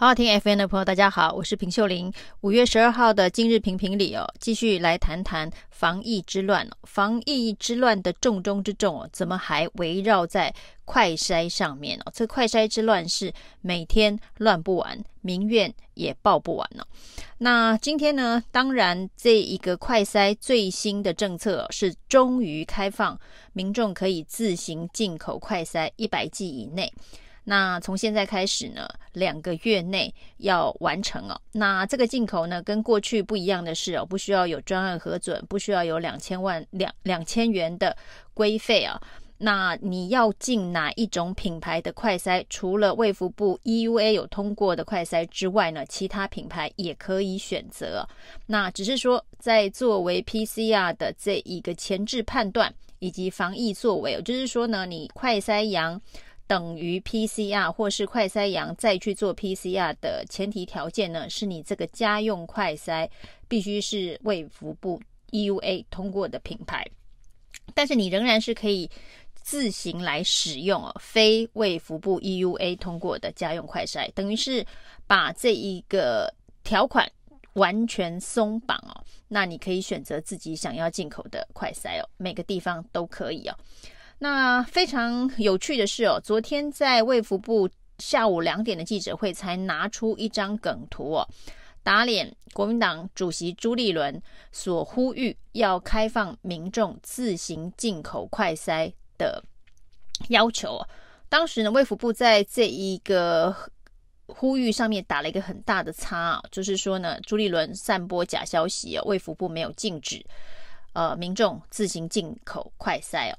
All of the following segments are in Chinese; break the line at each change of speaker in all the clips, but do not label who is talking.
好好听 FM 的朋友，大家好，我是平秀玲。五月十二号的今日评评里哦，继续来谈谈防疫之乱。防疫之乱的重中之重哦，怎么还围绕在快筛上面哦？这快筛之乱是每天乱不完，民怨也报不完呢。那今天呢，当然这一个快筛最新的政策是终于开放，民众可以自行进口快筛一百剂以内。那从现在开始呢，两个月内要完成哦。那这个进口呢，跟过去不一样的是哦，不需要有专案核准，不需要有两千万两两千元的规费啊。那你要进哪一种品牌的快筛？除了卫福部 EUA 有通过的快筛之外呢，其他品牌也可以选择。那只是说，在作为 PCR 的这一个前置判断以及防疫作为，就是说呢，你快筛阳。等于 PCR 或是快筛阳再去做 PCR 的前提条件呢，是你这个家用快筛必须是卫福部 EUA 通过的品牌，但是你仍然是可以自行来使用哦，非卫福部 EUA 通过的家用快筛，等于是把这一个条款完全松绑哦，那你可以选择自己想要进口的快筛哦，每个地方都可以哦。那非常有趣的是哦，昨天在卫福部下午两点的记者会才拿出一张梗图哦，打脸国民党主席朱立伦所呼吁要开放民众自行进口快筛的要求。当时呢，卫福部在这一个呼吁上面打了一个很大的叉啊，就是说呢，朱立伦散播假消息哦，卫福部没有禁止呃民众自行进口快筛哦。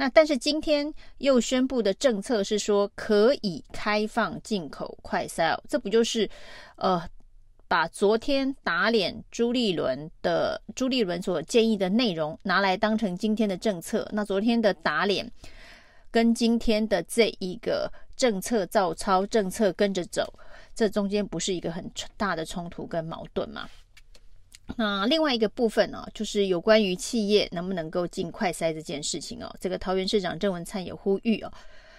那但是今天又宣布的政策是说可以开放进口快筛，这不就是呃把昨天打脸朱立伦的朱立伦所建议的内容拿来当成今天的政策？那昨天的打脸跟今天的这一个政策照抄，政策跟着走，这中间不是一个很大的冲突跟矛盾吗？那另外一个部分呢、哦，就是有关于企业能不能够进快筛这件事情哦。这个桃园市长郑文灿也呼吁哦，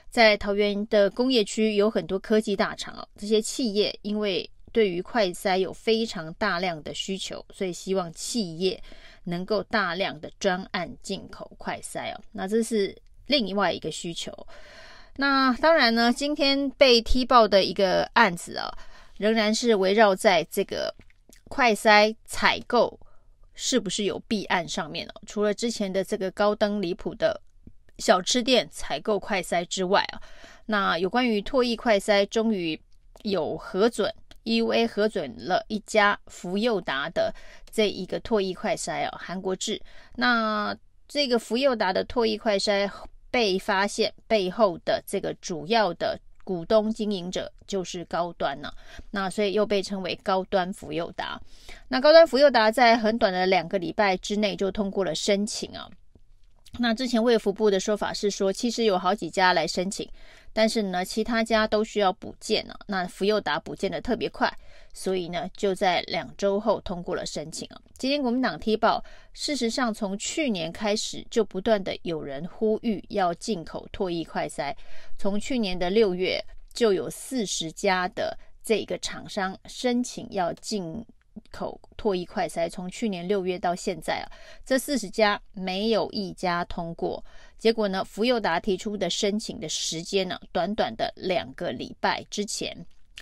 在桃园的工业区有很多科技大厂哦，这些企业因为对于快筛有非常大量的需求，所以希望企业能够大量的专案进口快筛哦。那这是另外一个需求。那当然呢，今天被踢爆的一个案子啊、仍然是围绕在这个。快筛采购是不是有弊案上面哦？除了之前的这个高登离谱的小吃店采购快筛之外啊，那有关于唾液快筛终于有核准，EUA 核准了一家福佑达的这一个唾液快筛哦，韩国制。那这个福佑达的唾液快筛被发现背后的这个主要的。股东经营者就是高端呢、那所以又被称为高端福佑达。那高端福佑达在很短的两个礼拜之内就通过了申请啊。那之前卫福部的说法是说，其实有好几家来申请，但是呢，其他家都需要补件呢、啊。那福佑达补件的特别快，所以呢，就在两周后通过了申请啊。今天国民党踢爆，事实上从去年开始就不断的有人呼吁要进口唾液快筛，从去年的六月就有四十家的这个厂商申请要进。口唾液快筛从去年六月到现在啊，这四十家没有一家通过。结果呢，福佑达提出的申请的时间呢，短短的两个礼拜之前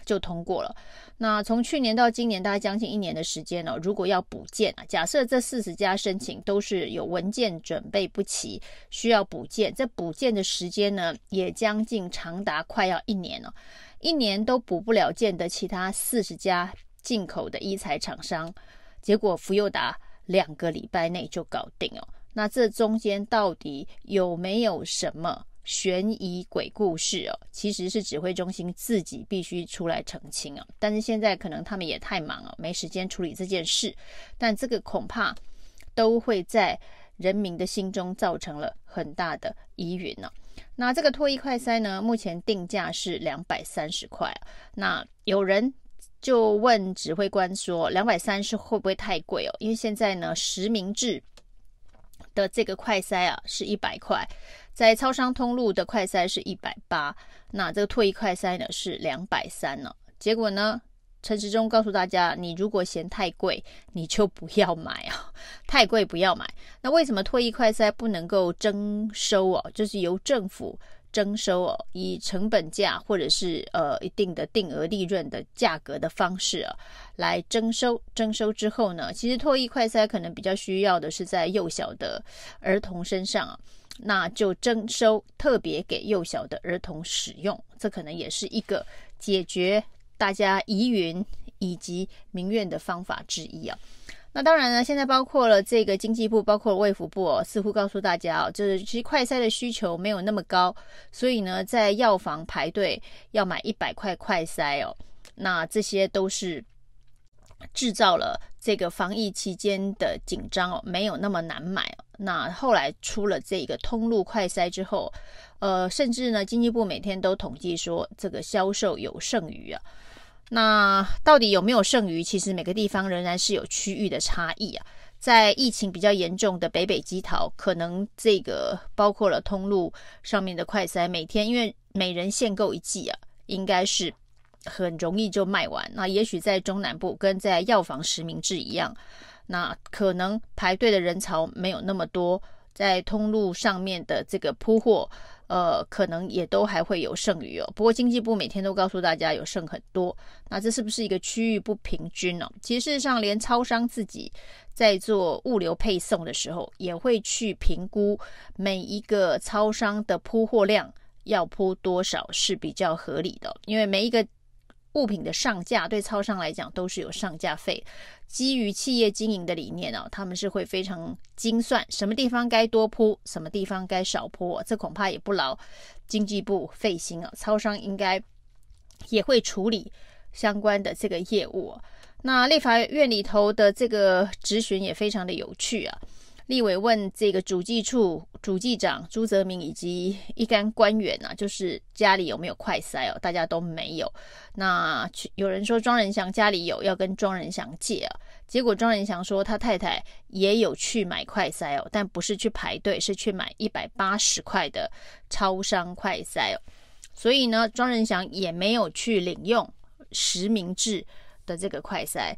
就通过了。那从去年到今年，大概将近一年的时间呢，如果要补件啊，假设这四十家申请都是有文件准备不齐，需要补件，这补件的时间呢，也将近长达快要一年了，一年都补不了件的其他四十家。进口的医材厂商，结果福佑达两个礼拜内就搞定哦。那这中间到底有没有什么悬疑鬼故事哦？其实是指挥中心自己必须出来澄清啊。但是现在可能他们也太忙了，没时间处理这件事。但这个恐怕都会在人民的心中造成了很大的疑云呢。那这个唾液快筛呢，目前定价是两百三十块。那有人。就问指挥官说：“两百三是会不会太贵哦？因为现在呢，实名制的这个快筛啊是一百块，在超商通路的快筛是一百八，那这个唾液快筛呢是两百三呢。结果呢，陈时中告诉大家，你如果嫌太贵，你就不要买啊，太贵不要买。那为什么唾液快筛不能够征收哦？就是由政府。”征收哦，以成本价或者是呃一定的定额利润的价格的方式啊，来征收。征收之后呢，其实唾液快筛可能比较需要的是在幼小的儿童身上啊，那就征收特别给幼小的儿童使用，这可能也是一个解决大家疑云以及民怨的方法之一啊。那当然呢，现在包括了这个经济部，包括了卫福部哦，似乎告诉大家哦，就是其实快筛的需求没有那么高，所以呢，在药房排队要买一百块快筛哦，那这些都是制造了这个防疫期间的紧张哦，没有那么难买。那后来出了这个通路快筛之后，呃，甚至呢，经济部每天都统计说这个销售有剩余啊。那到底有没有剩余？其实每个地方仍然是有区域的差异啊。在疫情比较严重的北北基桃，可能这个包括了通路上面的快筛，每天因为每人限购一剂啊，应该是很容易就卖完。那也许在中南部跟在药房实名制一样，那可能排队的人潮没有那么多，在通路上面的这个铺货。呃，可能也都还会有剩余哦。不过经济部每天都告诉大家有剩很多，那这是不是一个区域不平均呢？其实事实上，连超商自己在做物流配送的时候，也会去评估每一个超商的铺货量要铺多少是比较合理的，因为每一个。物品的上架对超商来讲都是有上架费，基于企业经营的理念哦，他们是会非常精算，什么地方该多铺，什么地方该少铺，这恐怕也不劳经济部费心啊。超商应该也会处理相关的这个业务。那立法院里头的这个质询也非常的有趣啊。立委问这个主计处主计长朱泽明以及一干官员啊，就是家里有没有快塞哦？大家都没有。那有人说庄人祥家里有，要跟庄人祥借啊。结果庄人祥说他太太也有去买快塞哦，但不是去排队，是去买一百八十块的超商快塞哦。所以呢，庄人祥也没有去领用实名制的这个快塞。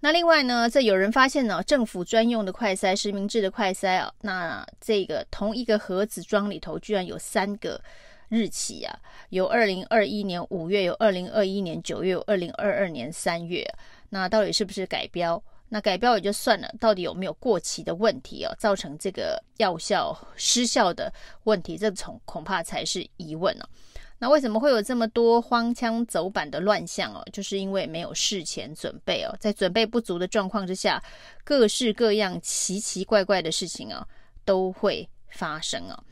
那另外呢，这有人发现呢，政府专用的快筛、实名制的快筛啊，那这个同一个盒子装里头居然有三个日期啊，有二零二一年五月，有二零二一年九月，有二零二二年三月。那到底是不是改标？那改标也就算了，到底有没有过期的问题啊？造成这个药效失效的问题，这恐恐怕才是疑问呢、啊。那为什么会有这么多荒腔走板的乱象哦？就是因为没有事前准备哦，在准备不足的状况之下，各式各样奇奇怪怪的事情啊都会发生啊。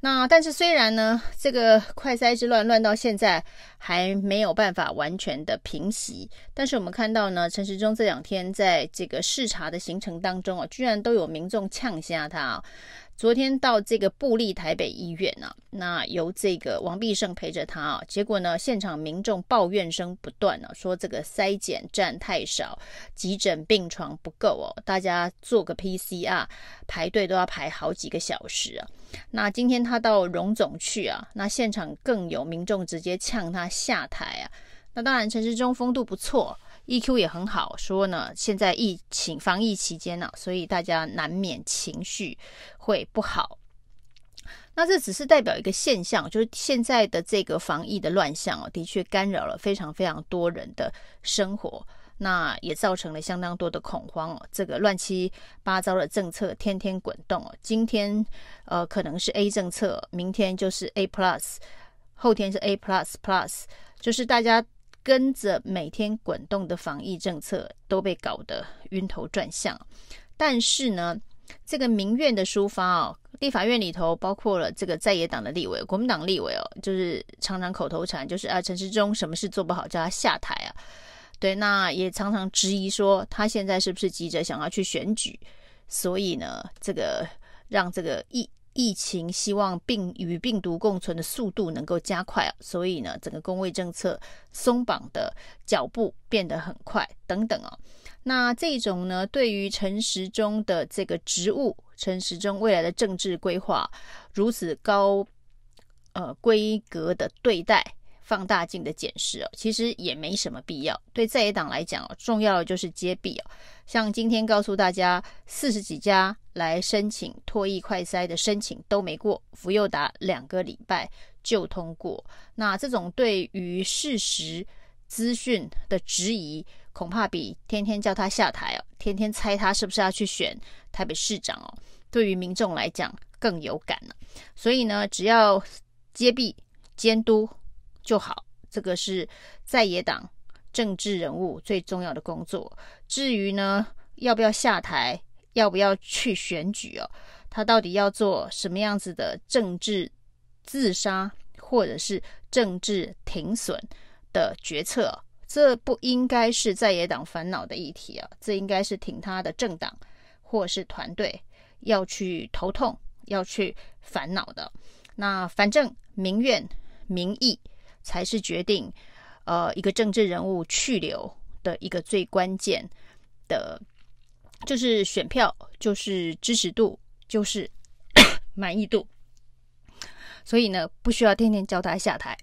那但是虽然呢，这个快筛之乱乱到现在还没有办法完全的平息，但是我们看到呢，陈时中这两天在这个视察的行程当中啊，居然都有民众呛下他啊。昨天到这个布立台北医院啊，那由这个王必胜陪着他啊，结果呢，现场民众抱怨声不断啊，说这个筛检站太少，急诊病床不够哦，大家做个 PCR 排队都要排好几个小时啊。那今天他到荣总去啊，那现场更有民众直接呛他下台啊。那当然陈时中风度不错。EQ 也很好，说呢，现在疫情防疫期间呢、啊，所以大家难免情绪会不好。那这只是代表一个现象，就是现在的这个防疫的乱象哦，的确干扰了非常非常多人的生活，那也造成了相当多的恐慌哦。这个乱七八糟的政策天天滚动哦，今天呃可能是 A 政策，明天就是 A Plus，后天是 A Plus Plus，就是大家。跟着每天滚动的防疫政策都被搞得晕头转向，但是呢，这个民怨的抒发哦，立法院里头包括了这个在野党的立委、国民党立委哦，就是常常口头禅就是啊，陈时中什么事做不好叫他下台啊，对，那也常常质疑说他现在是不是急着想要去选举，所以呢，这个让这个议疫情希望病与病毒共存的速度能够加快，所以呢，整个工位政策松绑的脚步变得很快等等啊。那这种呢，对于陈时中的这个职务，陈时中未来的政治规划如此高呃规格的对待，放大镜的检视哦，其实也没什么必要。对在野党来讲哦，重要的就是接弊哦。像今天告诉大家，四十几家来申请唾液快筛的申请都没过，福佑达两个礼拜就通过。那这种对于事实资讯的质疑，恐怕比天天叫他下台哦，天天猜他是不是要去选台北市长哦，对于民众来讲更有感了。所以呢，只要接弊监督。就好，这个是在野党政治人物最重要的工作。至于呢，要不要下台，要不要去选举哦，他到底要做什么样子的政治自杀，或者是政治停损的决策，这不应该是在野党烦恼的议题啊，这应该是挺他的政党或是团队要去头痛、要去烦恼的。那反正民怨民意。才是决定，呃，一个政治人物去留的一个最关键的，就是选票，就是支持度，就是 满意度。所以呢，不需要天天叫他下台，